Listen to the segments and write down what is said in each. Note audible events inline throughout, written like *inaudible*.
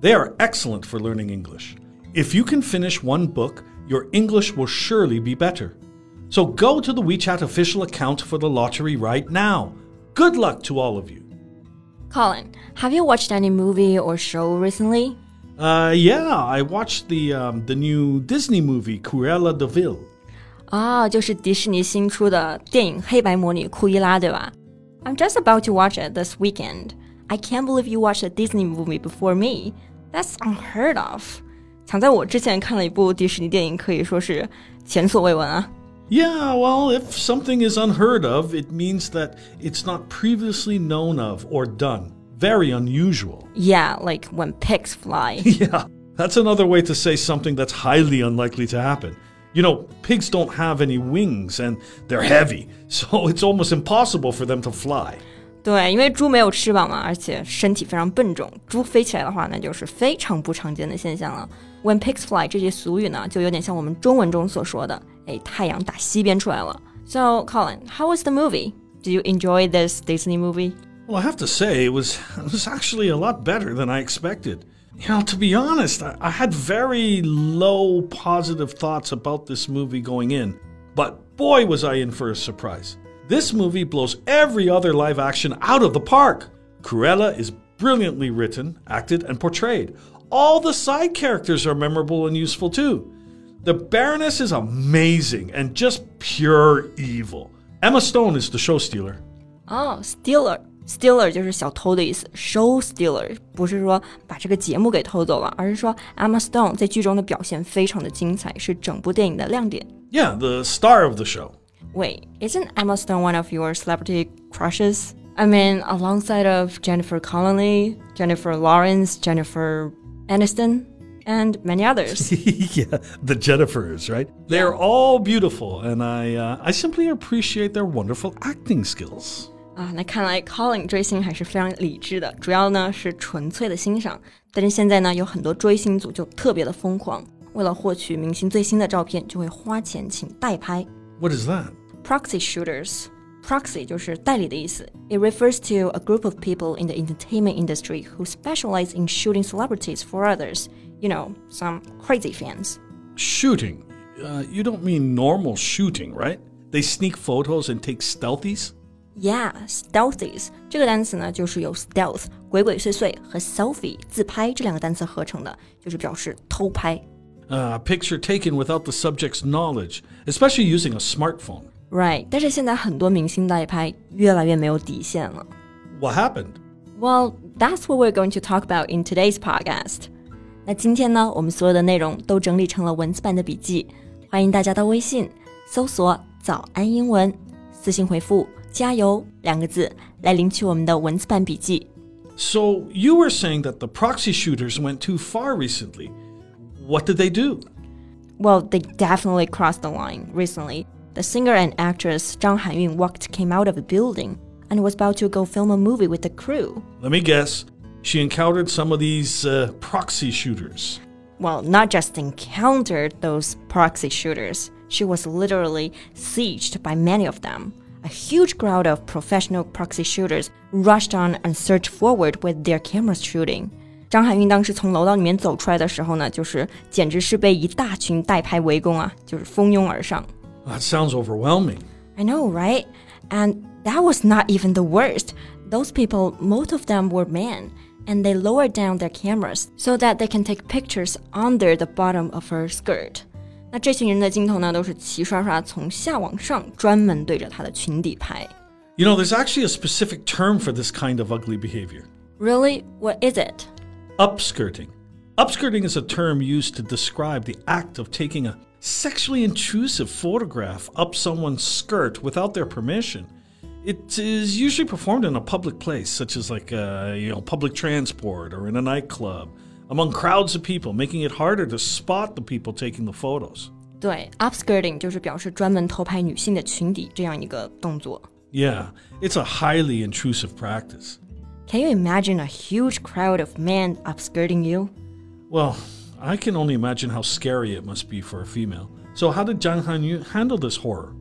They are excellent for learning English. If you can finish one book, your English will surely be better. So go to the WeChat official account for the lottery right now. Good luck to all of you. Colin, have you watched any movie or show recently? Uh, yeah, I watched the um, the new Disney movie Cruella de Vil. 啊，就是迪士尼新出的电影《黑白魔女库伊拉》，对吧？I'm just about to watch it this weekend. I can't believe you watched a Disney movie before me. That's unheard of. 藏在我之前看了一部迪士尼电影，可以说是前所未闻啊。Yeah, well, if something is unheard of, it means that it's not previously known of or done. Very unusual. Yeah, like when pigs fly. *laughs* Yeah, that's another way to say something that's highly unlikely to happen. You know, pigs don't have any wings and they're heavy, *laughs* so it's almost impossible for them to fly. 对，因为猪没有翅膀嘛，而且身体非常笨重，猪飞起来的话，那就是非常不常见的现象了。When pigs fly 这句俗语呢，就有点像我们中文中所说的，哎，太阳打西边出来了。So Colin, how was the movie? Did you enjoy this Disney movie? Well, I have to say, it was, it was actually a lot better than I expected. You know, to be honest, I, I had very low positive thoughts about this movie going in, but boy, was I in for a surprise. This movie blows every other live action out of the park. Cruella is brilliantly written, acted, and portrayed. All the side characters are memorable and useful too. The Baroness is amazing and just pure evil. Emma Stone is the show stealer. 哦、oh,，stealer。Stealer 就是小偷的意思，show stealer 不是说把这个节目给偷走了，而是说 Emma Stone 在剧中的表现非常的精彩，是整部电影的亮点。Yeah, the star of the show. Wait, isn't Emma Stone one of your celebrity crushes? I mean, alongside of Jennifer Connelly, Jennifer Lawrence, Jennifer Aniston, and many others. *laughs* yeah, the Jennifers, right? They're all beautiful, and I, uh, I simply appreciate their wonderful acting skills. 啊，那看来 Colin 追星还是非常理智的，主要呢是纯粹的欣赏。但是现在呢，有很多追星族就特别的疯狂，为了获取明星最新的照片，就会花钱请代拍。 What is that? Proxy shooters. Proxy 就是代理的意思。It refers to a group of people in the entertainment industry who specialize in shooting celebrities for others. You know, some crazy fans. Shooting. Uh, you don't mean normal shooting, right? They sneak photos and take stealthies? Yeah, stealthies 这个单词呢，就是由 stealth 鬼鬼祟祟和 selfie 自拍这两个单词合成的，就是表示偷拍。 Uh, a picture taken without the subject's knowledge, especially using a smartphone. Right，但是现在很多明星代拍越来越没有底线了。 What happened? Well, that's what we're going to talk about in today's podcast. 那今天呢，我们所有的内容都整理成了文字版的笔记，欢迎大家到微信搜索“早安英文”，私信回复“加油”两个字来领取我们的文字版笔记。 So, you were saying that the proxy shooters went too far recently. What did they do? Well, they definitely crossed the line recently. The singer and actress Zhang Hanyun walked came out of a building and was about to go film a movie with the crew. Let me guess. She encountered some of these uh, proxy shooters. Well, not just encountered those proxy shooters, she was literally sieged by many of them. A huge crowd of professional proxy shooters rushed on and surged forward with their cameras shooting. 张含韵当时从楼道里面走出来的时候呢，就是简直是被一大群代拍围攻啊，就是蜂拥而上。 That sounds overwhelming. I know, right? And that was not even the worst. Those people, most of them were men, and they lowered down their cameras so that they can take pictures under the bottom of her skirt. 那这群人的镜头呢，都是齐刷刷从下往上，专门对着她的裙底拍。 You know, there's actually a specific term for this kind of ugly behavior Really? What is it? upskirting. Upskirting is a term used to describe the act of taking a sexually intrusive photograph up someone's skirt without their permission. It is usually performed in a public place, such as like uh, you know public transport or in a nightclub, among crowds of people, making it harder to spot the people taking the photos. 对，upskirting 就是表示专门偷拍女性的裙底这样一个动作。 Yeah, it's a highly intrusive practice. Can you imagine a huge crowd of men upskirting you? Well, I can only imagine how scary it must be for a female. So, how did Zhang Hanyun handle this horror?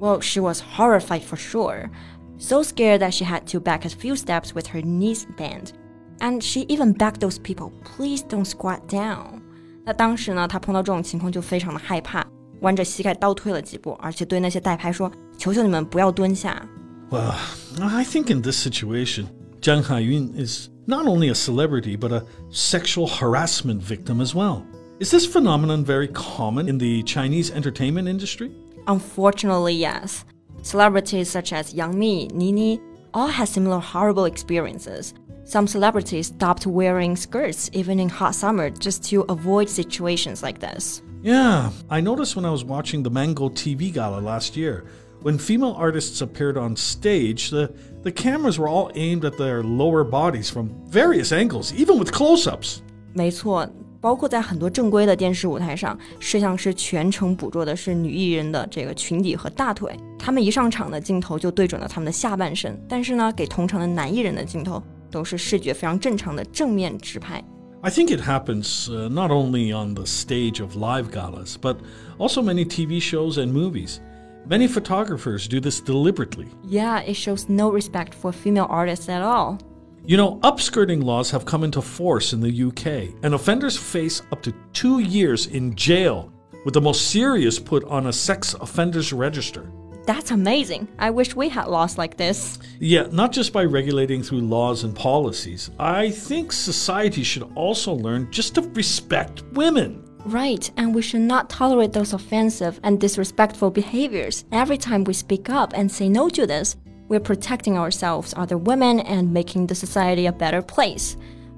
Well, she was horrified for sure, so scared that she had to back a few steps with her knees bent. And she even begged those people, please don't squat down. 那当时呢，她碰到这种情况就非常的害怕，弯着膝盖倒退了几步，而且对那些代拍说：“求求你们不要蹲下。” Well, I think in this situation, Zhang Hanyun is not only a celebrity, but a sexual harassment victim as well. Is this phenomenon very common in the Chinese entertainment industry? Unfortunately, yes. Celebrities such as Yang Mi, Nini, all had similar horrible experiences. Some celebrities stopped wearing skirts even in hot summer just to avoid situations like this. Yeah, I noticed when I was watching the Mango TV Gala last year. When female artists appeared on stage, the, the cameras were all aimed at their lower bodies from various angles, even with close ups. 没错，包括在很多正规的电视舞台上，摄像师全程捕捉的是女艺人的这个裙底和大腿。他们一上场的镜头就对准了他们的下半身，但是呢，给同场的男艺人的镜头都是视觉非常正常的正面直拍。 I think it happens uh, not only on the stage of live galas, but also many TV shows and movies. Many photographers do this deliberately. Yeah, it shows no respect for female artists at all. You know, upskirting laws have come into force in the UK, and offenders face up to two years in jail, with the most serious put on a sex offenders register. That's amazing. I wish we had laws like this. Yeah, not just by regulating through laws and policies. I think society should also learn just to respect women. Right, and we should not tolerate those offensive and disrespectful behaviors. Every time we speak up and say no to this, we're protecting ourselves, other women, and making the society a better place.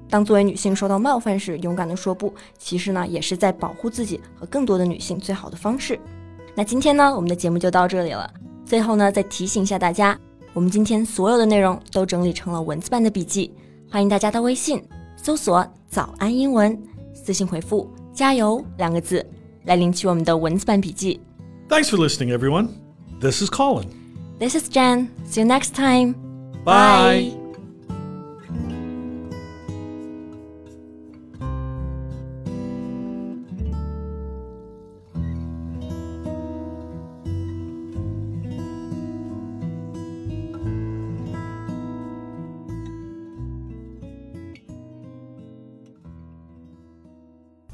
当作为女性受到冒犯时，勇敢地说不，其实呢，也是在保护自己和更多的女性最好的方式。那今天呢，我们的节目就到这里了。最后呢，再提醒一下大家，我们今天所有的内容都整理成了文字版的笔记，欢迎大家到微信搜索“早安英文”，私信回复“ 加油”两个字来领取我们的文字版笔记。 Thanks for listening, everyone. This is Colin. This is Jen. See you next time. Bye.